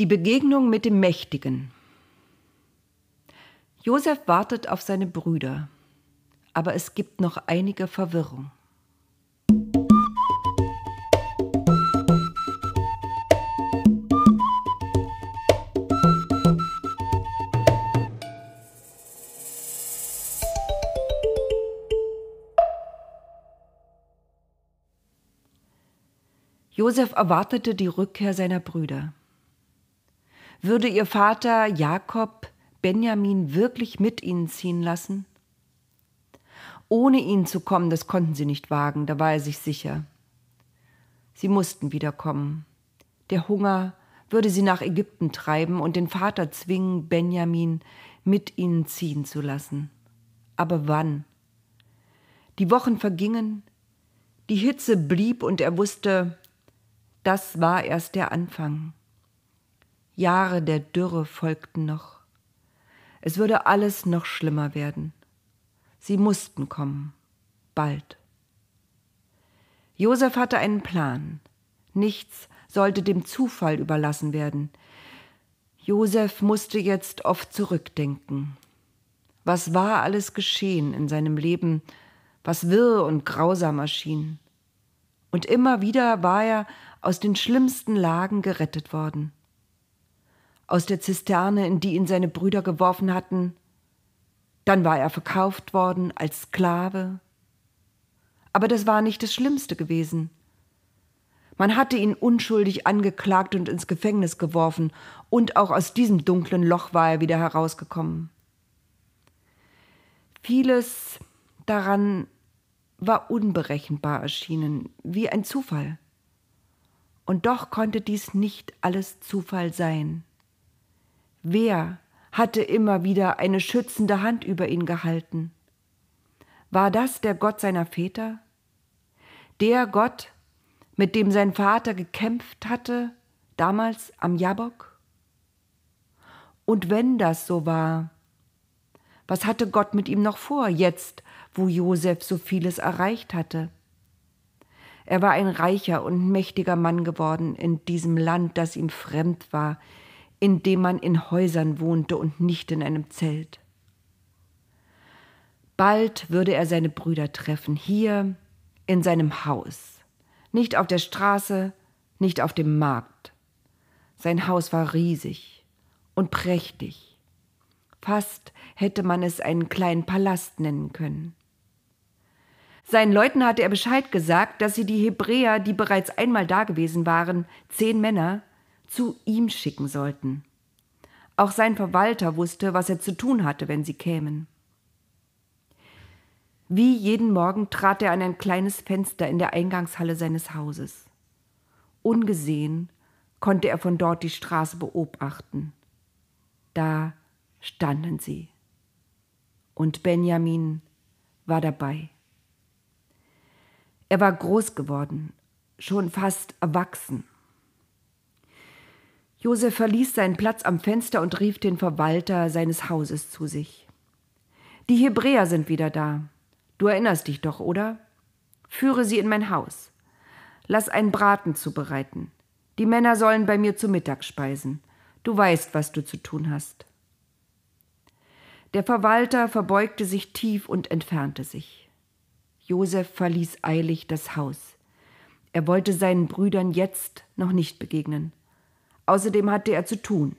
Die Begegnung mit dem Mächtigen. Josef wartet auf seine Brüder, aber es gibt noch einige Verwirrung. Josef erwartete die Rückkehr seiner Brüder. Würde ihr Vater Jakob Benjamin wirklich mit ihnen ziehen lassen? Ohne ihn zu kommen, das konnten sie nicht wagen, da war er sich sicher. Sie mussten wiederkommen. Der Hunger würde sie nach Ägypten treiben und den Vater zwingen, Benjamin mit ihnen ziehen zu lassen. Aber wann? Die Wochen vergingen, die Hitze blieb und er wusste, das war erst der Anfang. Jahre der Dürre folgten noch. Es würde alles noch schlimmer werden. Sie mussten kommen, bald. Josef hatte einen Plan. Nichts sollte dem Zufall überlassen werden. Josef musste jetzt oft zurückdenken. Was war alles geschehen in seinem Leben, was wirr und grausam erschien? Und immer wieder war er aus den schlimmsten Lagen gerettet worden aus der Zisterne, in die ihn seine Brüder geworfen hatten. Dann war er verkauft worden als Sklave. Aber das war nicht das Schlimmste gewesen. Man hatte ihn unschuldig angeklagt und ins Gefängnis geworfen, und auch aus diesem dunklen Loch war er wieder herausgekommen. Vieles daran war unberechenbar erschienen, wie ein Zufall. Und doch konnte dies nicht alles Zufall sein. Wer hatte immer wieder eine schützende Hand über ihn gehalten? War das der Gott seiner Väter? Der Gott, mit dem sein Vater gekämpft hatte, damals am Jabok? Und wenn das so war, was hatte Gott mit ihm noch vor, jetzt, wo Josef so vieles erreicht hatte? Er war ein reicher und mächtiger Mann geworden in diesem Land, das ihm fremd war, in dem man in Häusern wohnte und nicht in einem Zelt. Bald würde er seine Brüder treffen, hier in seinem Haus, nicht auf der Straße, nicht auf dem Markt. Sein Haus war riesig und prächtig. Fast hätte man es einen kleinen Palast nennen können. Seinen Leuten hatte er Bescheid gesagt, dass sie die Hebräer, die bereits einmal dagewesen waren, zehn Männer, zu ihm schicken sollten. Auch sein Verwalter wusste, was er zu tun hatte, wenn sie kämen. Wie jeden Morgen trat er an ein kleines Fenster in der Eingangshalle seines Hauses. Ungesehen konnte er von dort die Straße beobachten. Da standen sie. Und Benjamin war dabei. Er war groß geworden, schon fast erwachsen. Josef verließ seinen Platz am Fenster und rief den Verwalter seines Hauses zu sich. Die Hebräer sind wieder da. Du erinnerst dich doch, oder? Führe sie in mein Haus. Lass einen Braten zubereiten. Die Männer sollen bei mir zu Mittag speisen. Du weißt, was du zu tun hast. Der Verwalter verbeugte sich tief und entfernte sich. Josef verließ eilig das Haus. Er wollte seinen Brüdern jetzt noch nicht begegnen. Außerdem hatte er zu tun.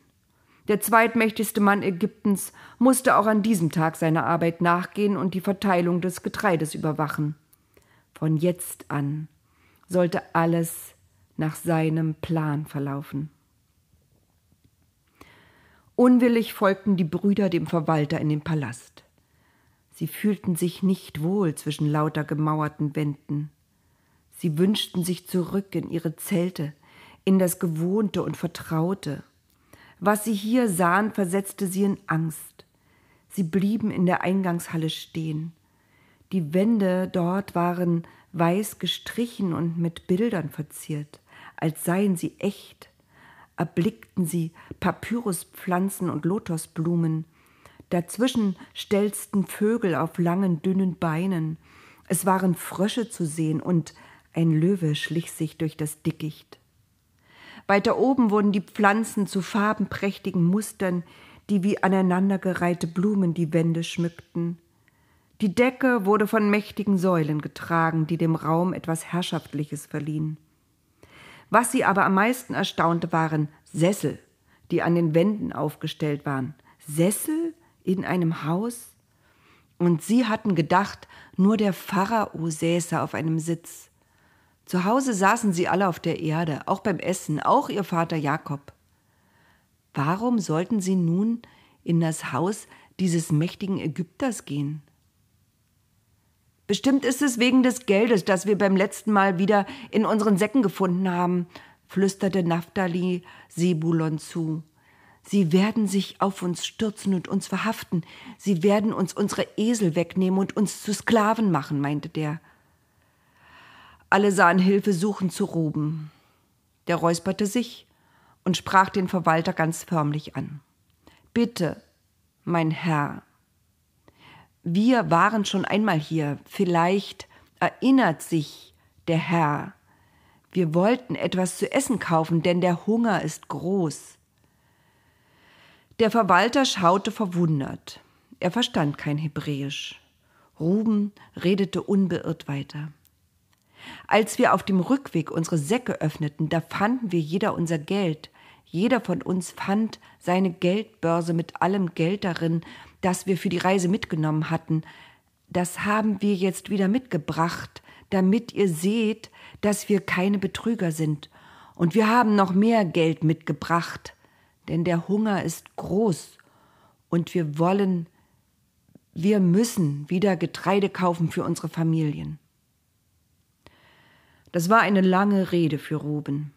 Der zweitmächtigste Mann Ägyptens musste auch an diesem Tag seiner Arbeit nachgehen und die Verteilung des Getreides überwachen. Von jetzt an sollte alles nach seinem Plan verlaufen. Unwillig folgten die Brüder dem Verwalter in den Palast. Sie fühlten sich nicht wohl zwischen lauter gemauerten Wänden. Sie wünschten sich zurück in ihre Zelte, in das Gewohnte und Vertraute. Was sie hier sahen, versetzte sie in Angst. Sie blieben in der Eingangshalle stehen. Die Wände dort waren weiß gestrichen und mit Bildern verziert, als seien sie echt. Erblickten sie Papyruspflanzen und Lotosblumen. Dazwischen stelzten Vögel auf langen, dünnen Beinen. Es waren Frösche zu sehen und ein Löwe schlich sich durch das Dickicht. Weiter oben wurden die Pflanzen zu farbenprächtigen Mustern, die wie aneinandergereihte Blumen die Wände schmückten. Die Decke wurde von mächtigen Säulen getragen, die dem Raum etwas Herrschaftliches verliehen. Was sie aber am meisten erstaunte, waren Sessel, die an den Wänden aufgestellt waren. Sessel in einem Haus? Und sie hatten gedacht, nur der Pharao säße auf einem Sitz. Zu Hause saßen sie alle auf der Erde, auch beim Essen, auch ihr Vater Jakob. Warum sollten sie nun in das Haus dieses mächtigen Ägypters gehen? Bestimmt ist es wegen des Geldes, das wir beim letzten Mal wieder in unseren Säcken gefunden haben, flüsterte Naphtali Sebulon zu. Sie werden sich auf uns stürzen und uns verhaften. Sie werden uns unsere Esel wegnehmen und uns zu Sklaven machen, meinte der. Alle sahen Hilfe suchen zu Ruben. Der räusperte sich und sprach den Verwalter ganz förmlich an. Bitte, mein Herr, wir waren schon einmal hier, vielleicht erinnert sich der Herr. Wir wollten etwas zu essen kaufen, denn der Hunger ist groß. Der Verwalter schaute verwundert. Er verstand kein Hebräisch. Ruben redete unbeirrt weiter. Als wir auf dem Rückweg unsere Säcke öffneten, da fanden wir jeder unser Geld. Jeder von uns fand seine Geldbörse mit allem Geld darin, das wir für die Reise mitgenommen hatten. Das haben wir jetzt wieder mitgebracht, damit ihr seht, dass wir keine Betrüger sind. Und wir haben noch mehr Geld mitgebracht, denn der Hunger ist groß und wir wollen, wir müssen wieder Getreide kaufen für unsere Familien. Das war eine lange Rede für Ruben.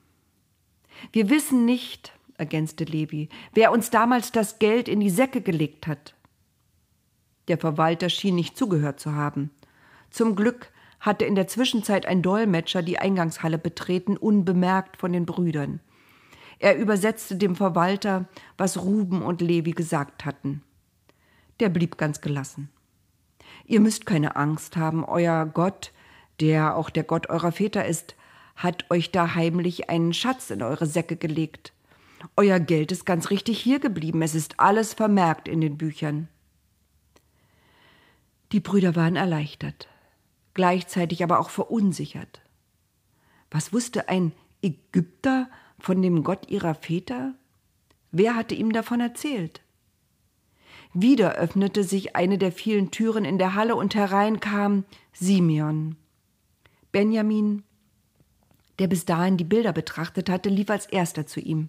Wir wissen nicht, ergänzte Levi, wer uns damals das Geld in die Säcke gelegt hat. Der Verwalter schien nicht zugehört zu haben. Zum Glück hatte in der Zwischenzeit ein Dolmetscher die Eingangshalle betreten, unbemerkt von den Brüdern. Er übersetzte dem Verwalter, was Ruben und Levi gesagt hatten. Der blieb ganz gelassen. Ihr müsst keine Angst haben, euer Gott, der auch der Gott eurer Väter ist, hat euch da heimlich einen Schatz in eure Säcke gelegt. Euer Geld ist ganz richtig hier geblieben, es ist alles vermerkt in den Büchern. Die Brüder waren erleichtert, gleichzeitig aber auch verunsichert. Was wusste ein Ägypter von dem Gott ihrer Väter? Wer hatte ihm davon erzählt? Wieder öffnete sich eine der vielen Türen in der Halle und herein kam Simeon. Benjamin, der bis dahin die Bilder betrachtet hatte, lief als erster zu ihm.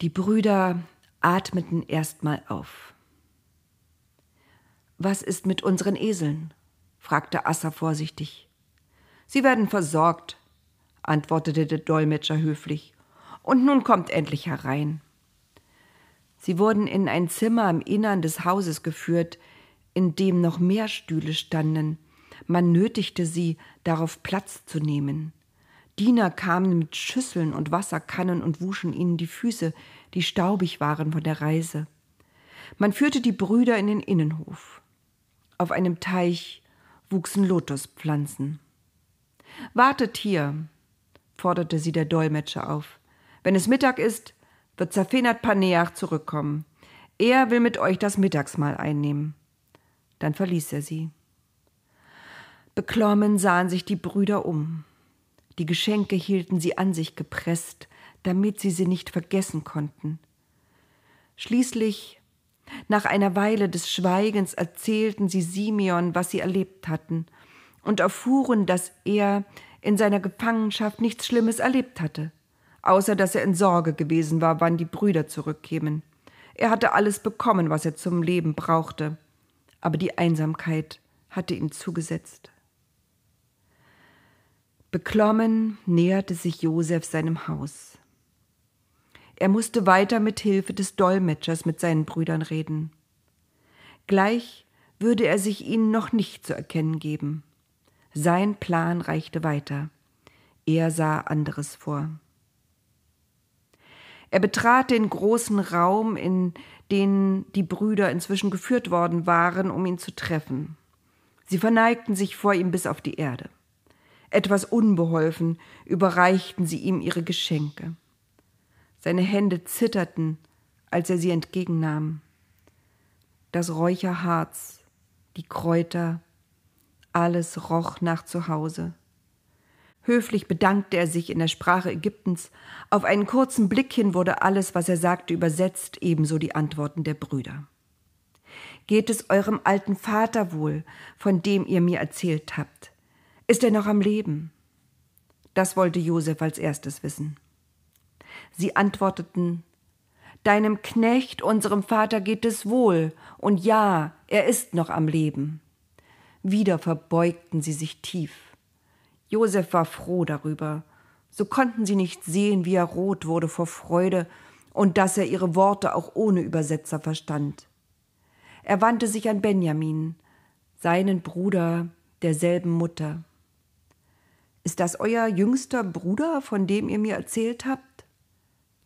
Die Brüder atmeten erstmal auf. Was ist mit unseren Eseln? fragte Assa vorsichtig. Sie werden versorgt, antwortete der Dolmetscher höflich. Und nun kommt endlich herein. Sie wurden in ein Zimmer im Innern des Hauses geführt, in dem noch mehr Stühle standen. Man nötigte sie, darauf Platz zu nehmen. Diener kamen mit Schüsseln und Wasserkannen und wuschen ihnen die Füße, die staubig waren von der Reise. Man führte die Brüder in den Innenhof. Auf einem Teich wuchsen Lotuspflanzen. Wartet hier, forderte sie der Dolmetscher auf. Wenn es Mittag ist, wird Zafenat Paneach zurückkommen. Er will mit euch das Mittagsmahl einnehmen. Dann verließ er sie. Beklommen sahen sich die Brüder um. Die Geschenke hielten sie an sich gepresst, damit sie sie nicht vergessen konnten. Schließlich nach einer Weile des Schweigens erzählten sie Simeon, was sie erlebt hatten, und erfuhren, dass er in seiner Gefangenschaft nichts Schlimmes erlebt hatte, außer dass er in Sorge gewesen war, wann die Brüder zurückkämen. Er hatte alles bekommen, was er zum Leben brauchte, aber die Einsamkeit hatte ihm zugesetzt. Beklommen näherte sich Josef seinem Haus. Er musste weiter mit Hilfe des Dolmetschers mit seinen Brüdern reden. Gleich würde er sich ihnen noch nicht zu erkennen geben. Sein Plan reichte weiter. Er sah anderes vor. Er betrat den großen Raum, in den die Brüder inzwischen geführt worden waren, um ihn zu treffen. Sie verneigten sich vor ihm bis auf die Erde. Etwas unbeholfen überreichten sie ihm ihre Geschenke. Seine Hände zitterten, als er sie entgegennahm. Das Räucherharz, die Kräuter, alles roch nach Zuhause. Höflich bedankte er sich in der Sprache Ägyptens. Auf einen kurzen Blick hin wurde alles, was er sagte, übersetzt, ebenso die Antworten der Brüder. Geht es eurem alten Vater wohl, von dem ihr mir erzählt habt? Ist er noch am Leben? Das wollte Josef als erstes wissen. Sie antworteten Deinem Knecht, unserem Vater, geht es wohl, und ja, er ist noch am Leben. Wieder verbeugten sie sich tief. Josef war froh darüber. So konnten sie nicht sehen, wie er rot wurde vor Freude und dass er ihre Worte auch ohne Übersetzer verstand. Er wandte sich an Benjamin, seinen Bruder derselben Mutter. Ist das euer jüngster Bruder, von dem ihr mir erzählt habt?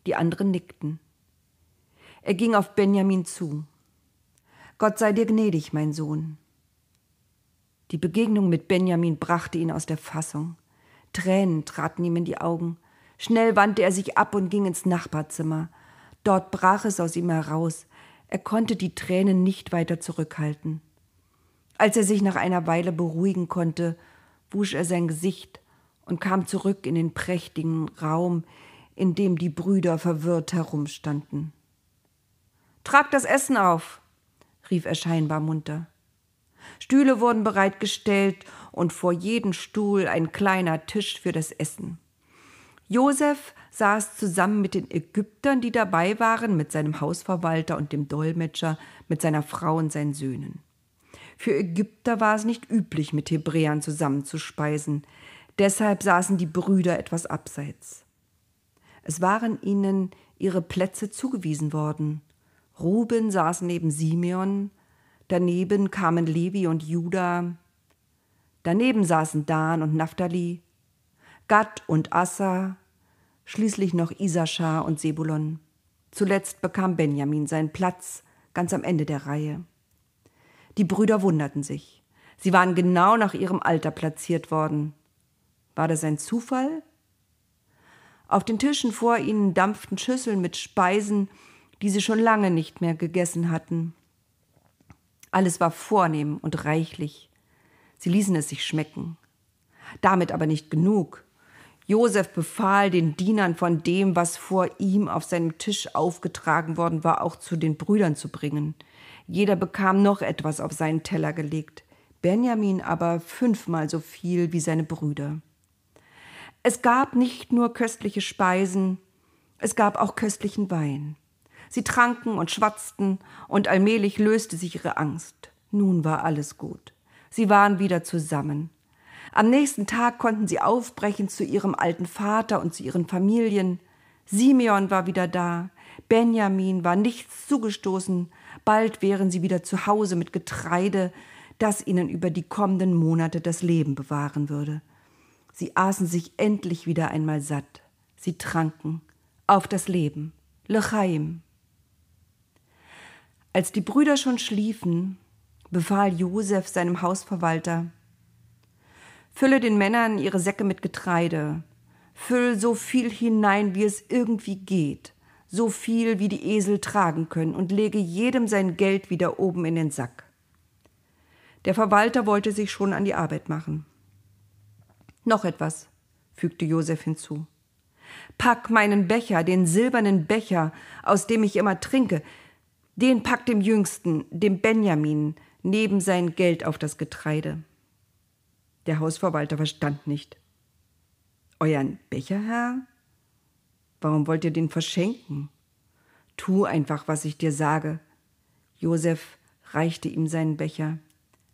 Die anderen nickten. Er ging auf Benjamin zu. Gott sei dir gnädig, mein Sohn. Die Begegnung mit Benjamin brachte ihn aus der Fassung. Tränen traten ihm in die Augen. Schnell wandte er sich ab und ging ins Nachbarzimmer. Dort brach es aus ihm heraus. Er konnte die Tränen nicht weiter zurückhalten. Als er sich nach einer Weile beruhigen konnte, wusch er sein Gesicht und kam zurück in den prächtigen Raum, in dem die Brüder verwirrt herumstanden. Trag das Essen auf, rief er scheinbar munter. Stühle wurden bereitgestellt und vor jedem Stuhl ein kleiner Tisch für das Essen. Josef saß zusammen mit den Ägyptern, die dabei waren, mit seinem Hausverwalter und dem Dolmetscher, mit seiner Frau und seinen Söhnen. Für Ägypter war es nicht üblich, mit Hebräern zusammenzuspeisen. Deshalb saßen die Brüder etwas abseits. Es waren ihnen ihre Plätze zugewiesen worden. Ruben saß neben Simeon, daneben kamen Levi und Juda, daneben saßen Dan und Naphtali, Gad und Assa, schließlich noch Isaschar und Sebulon. Zuletzt bekam Benjamin seinen Platz ganz am Ende der Reihe. Die Brüder wunderten sich. Sie waren genau nach ihrem Alter platziert worden. War das ein Zufall? Auf den Tischen vor ihnen dampften Schüsseln mit Speisen, die sie schon lange nicht mehr gegessen hatten. Alles war vornehm und reichlich. Sie ließen es sich schmecken. Damit aber nicht genug. Josef befahl den Dienern von dem, was vor ihm auf seinem Tisch aufgetragen worden war, auch zu den Brüdern zu bringen. Jeder bekam noch etwas auf seinen Teller gelegt, Benjamin aber fünfmal so viel wie seine Brüder. Es gab nicht nur köstliche Speisen, es gab auch köstlichen Wein. Sie tranken und schwatzten, und allmählich löste sich ihre Angst. Nun war alles gut. Sie waren wieder zusammen. Am nächsten Tag konnten sie aufbrechen zu ihrem alten Vater und zu ihren Familien. Simeon war wieder da, Benjamin war nichts zugestoßen, bald wären sie wieder zu Hause mit Getreide, das ihnen über die kommenden Monate das Leben bewahren würde. Sie aßen sich endlich wieder einmal satt. Sie tranken auf das Leben. Lechaim. Als die Brüder schon schliefen, befahl Josef seinem Hausverwalter: Fülle den Männern ihre Säcke mit Getreide, füll so viel hinein, wie es irgendwie geht, so viel, wie die Esel tragen können, und lege jedem sein Geld wieder oben in den Sack. Der Verwalter wollte sich schon an die Arbeit machen. Noch etwas, fügte Josef hinzu. Pack meinen Becher, den silbernen Becher, aus dem ich immer trinke, den pack dem Jüngsten, dem Benjamin, neben sein Geld auf das Getreide. Der Hausverwalter verstand nicht. Euren Becher, Herr? Warum wollt ihr den verschenken? Tu einfach, was ich dir sage. Josef reichte ihm seinen Becher.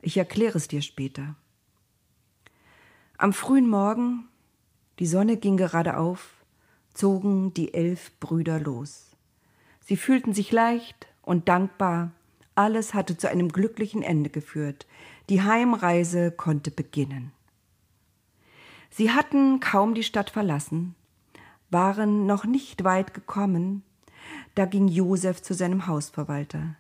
Ich erkläre es dir später. Am frühen Morgen, die Sonne ging gerade auf, zogen die elf Brüder los. Sie fühlten sich leicht und dankbar, alles hatte zu einem glücklichen Ende geführt, die Heimreise konnte beginnen. Sie hatten kaum die Stadt verlassen, waren noch nicht weit gekommen, da ging Josef zu seinem Hausverwalter.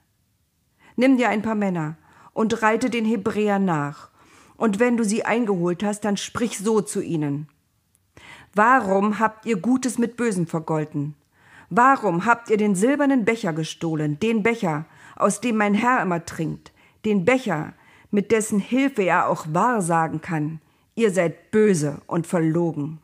Nimm dir ein paar Männer und reite den Hebräern nach und wenn du sie eingeholt hast, dann sprich so zu ihnen. Warum habt ihr Gutes mit Bösem vergolten? Warum habt ihr den silbernen Becher gestohlen, den Becher, aus dem mein Herr immer trinkt, den Becher, mit dessen Hilfe er auch Wahrsagen kann? Ihr seid böse und verlogen.